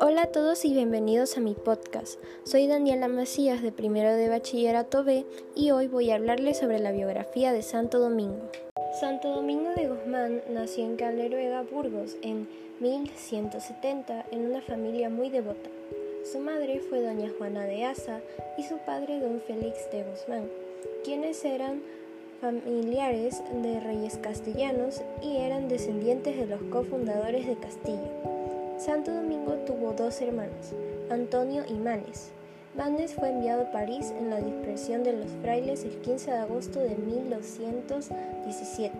Hola a todos y bienvenidos a mi podcast. Soy Daniela Macías de primero de bachillerato B y hoy voy a hablarles sobre la biografía de Santo Domingo. Santo Domingo de Guzmán nació en Caleruega, Burgos, en 1170 en una familia muy devota. Su madre fue doña Juana de Asa y su padre don Félix de Guzmán, quienes eran familiares de reyes castellanos y eran descendientes de los cofundadores de Castilla. Santo Domingo tuvo dos hermanos, Antonio y Manes. Manes fue enviado a París en la dispersión de los frailes el 15 de agosto de 1217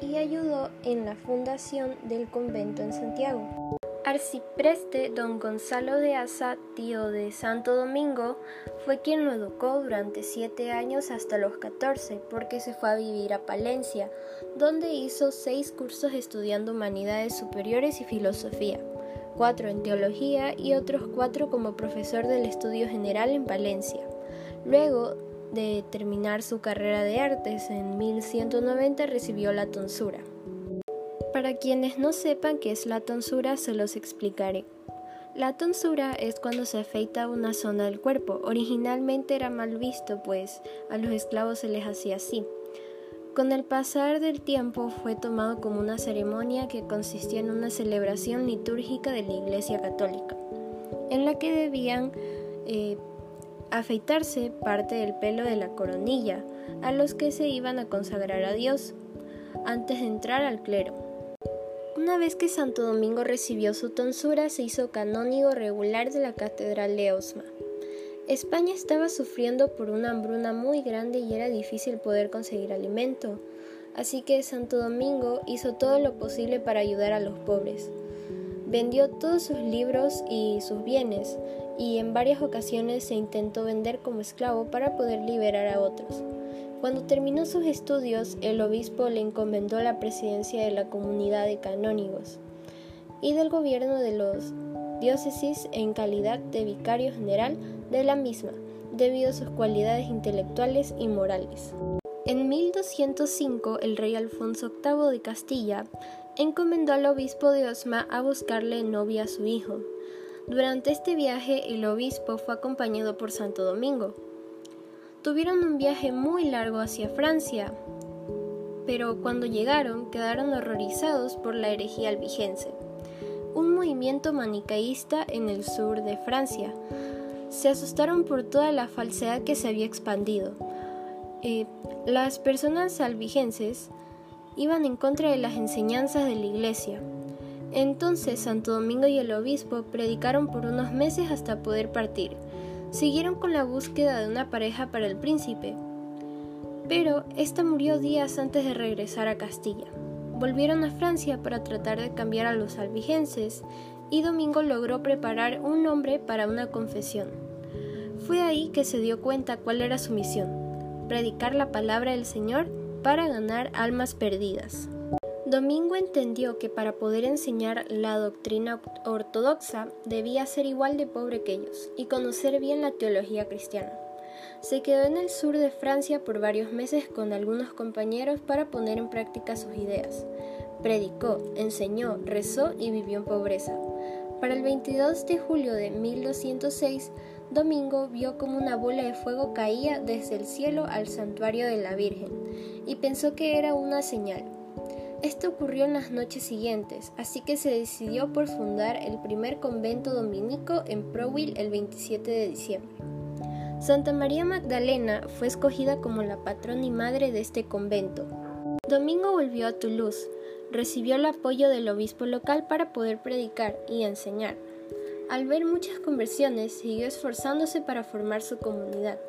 y ayudó en la fundación del convento en Santiago. Arcipreste don Gonzalo de Asa, tío de Santo Domingo, fue quien lo educó durante siete años hasta los catorce, porque se fue a vivir a Palencia, donde hizo seis cursos estudiando humanidades superiores y filosofía, cuatro en teología y otros cuatro como profesor del estudio general en Palencia. Luego de terminar su carrera de artes en 1190 recibió la tonsura. Para quienes no sepan qué es la tonsura, se los explicaré. La tonsura es cuando se afeita una zona del cuerpo. Originalmente era mal visto, pues a los esclavos se les hacía así. Con el pasar del tiempo fue tomado como una ceremonia que consistía en una celebración litúrgica de la Iglesia Católica, en la que debían eh, afeitarse parte del pelo de la coronilla, a los que se iban a consagrar a Dios, antes de entrar al clero. Una vez que Santo Domingo recibió su tonsura, se hizo canónigo regular de la Catedral de Osma. España estaba sufriendo por una hambruna muy grande y era difícil poder conseguir alimento, así que Santo Domingo hizo todo lo posible para ayudar a los pobres. Vendió todos sus libros y sus bienes, y en varias ocasiones se intentó vender como esclavo para poder liberar a otros. Cuando terminó sus estudios, el obispo le encomendó la presidencia de la comunidad de canónigos y del gobierno de los diócesis en calidad de vicario general de la misma, debido a sus cualidades intelectuales y morales. En 1205, el rey Alfonso VIII de Castilla encomendó al obispo de Osma a buscarle novia a su hijo. Durante este viaje, el obispo fue acompañado por Santo Domingo, Tuvieron un viaje muy largo hacia Francia, pero cuando llegaron quedaron horrorizados por la herejía albigense, un movimiento manicaísta en el sur de Francia. Se asustaron por toda la falsedad que se había expandido. Eh, las personas albigenses iban en contra de las enseñanzas de la iglesia. Entonces Santo Domingo y el obispo predicaron por unos meses hasta poder partir siguieron con la búsqueda de una pareja para el príncipe, pero ésta murió días antes de regresar a Castilla. Volvieron a Francia para tratar de cambiar a los albigenses y Domingo logró preparar un nombre para una confesión. Fue ahí que se dio cuenta cuál era su misión, predicar la palabra del Señor para ganar almas perdidas. Domingo entendió que para poder enseñar la doctrina ortodoxa debía ser igual de pobre que ellos y conocer bien la teología cristiana. Se quedó en el sur de Francia por varios meses con algunos compañeros para poner en práctica sus ideas. Predicó, enseñó, rezó y vivió en pobreza. Para el 22 de julio de 1206, Domingo vio como una bola de fuego caía desde el cielo al santuario de la Virgen y pensó que era una señal. Esto ocurrió en las noches siguientes, así que se decidió por fundar el primer convento dominico en Prowil el 27 de diciembre. Santa María Magdalena fue escogida como la patrona y madre de este convento. Domingo volvió a Toulouse, recibió el apoyo del obispo local para poder predicar y enseñar. Al ver muchas conversiones, siguió esforzándose para formar su comunidad.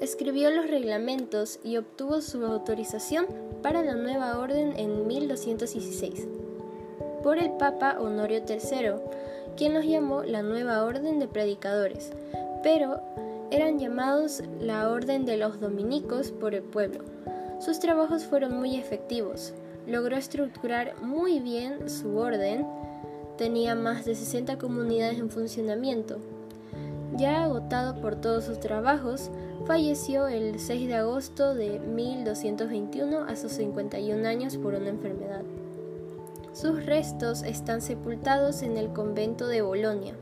Escribió los reglamentos y obtuvo su autorización para la nueva orden en 1216 por el Papa Honorio III, quien los llamó la nueva orden de predicadores, pero eran llamados la orden de los dominicos por el pueblo. Sus trabajos fueron muy efectivos. Logró estructurar muy bien su orden, tenía más de 60 comunidades en funcionamiento. Ya agotado por todos sus trabajos, Falleció el 6 de agosto de 1221 a sus 51 años por una enfermedad. Sus restos están sepultados en el convento de Bolonia.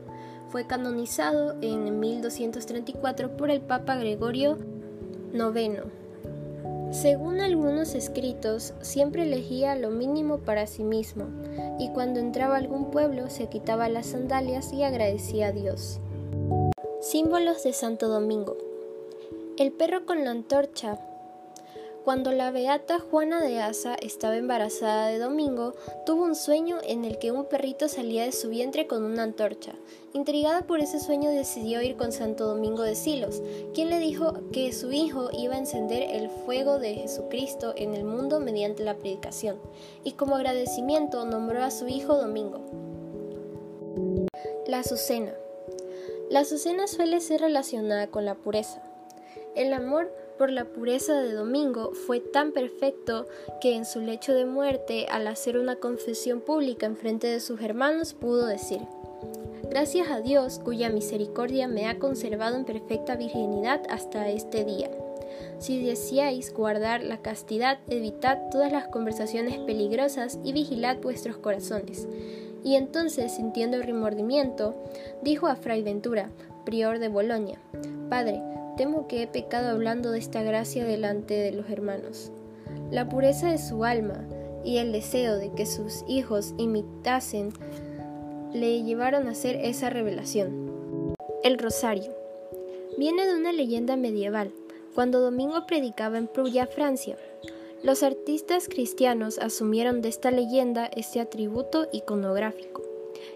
Fue canonizado en 1234 por el Papa Gregorio IX. Según algunos escritos, siempre elegía lo mínimo para sí mismo, y cuando entraba a algún pueblo se quitaba las sandalias y agradecía a Dios. Símbolos de Santo Domingo. El perro con la antorcha cuando la beata Juana de Asa estaba embarazada de Domingo, tuvo un sueño en el que un perrito salía de su vientre con una antorcha. Intrigada por ese sueño decidió ir con Santo Domingo de Silos, quien le dijo que su hijo iba a encender el fuego de Jesucristo en el mundo mediante la predicación, y como agradecimiento nombró a su hijo Domingo. La Azucena. La Azucena suele ser relacionada con la pureza. El amor por la pureza de Domingo fue tan perfecto que en su lecho de muerte, al hacer una confesión pública en frente de sus hermanos, pudo decir, Gracias a Dios, cuya misericordia me ha conservado en perfecta virginidad hasta este día. Si deseáis guardar la castidad, evitad todas las conversaciones peligrosas y vigilad vuestros corazones. Y entonces, sintiendo remordimiento, dijo a Fray Ventura, prior de Bolonia, Padre, temo que he pecado hablando de esta gracia delante de los hermanos. La pureza de su alma y el deseo de que sus hijos imitasen le llevaron a hacer esa revelación. El rosario. Viene de una leyenda medieval, cuando Domingo predicaba en Prusia, Francia. Los artistas cristianos asumieron de esta leyenda este atributo iconográfico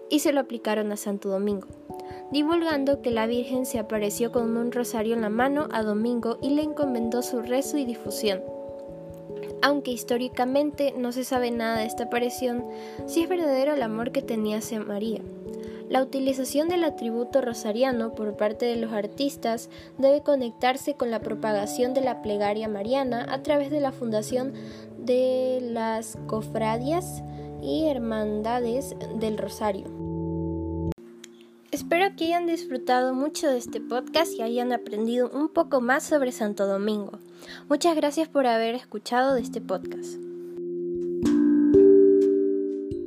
y se lo aplicaron a Santo Domingo divulgando que la Virgen se apareció con un rosario en la mano a Domingo y le encomendó su rezo y difusión. Aunque históricamente no se sabe nada de esta aparición, sí es verdadero el amor que tenía hacia María. La utilización del atributo rosariano por parte de los artistas debe conectarse con la propagación de la plegaria mariana a través de la fundación de las cofradías y hermandades del rosario. Espero que hayan disfrutado mucho de este podcast y hayan aprendido un poco más sobre Santo Domingo. Muchas gracias por haber escuchado este podcast.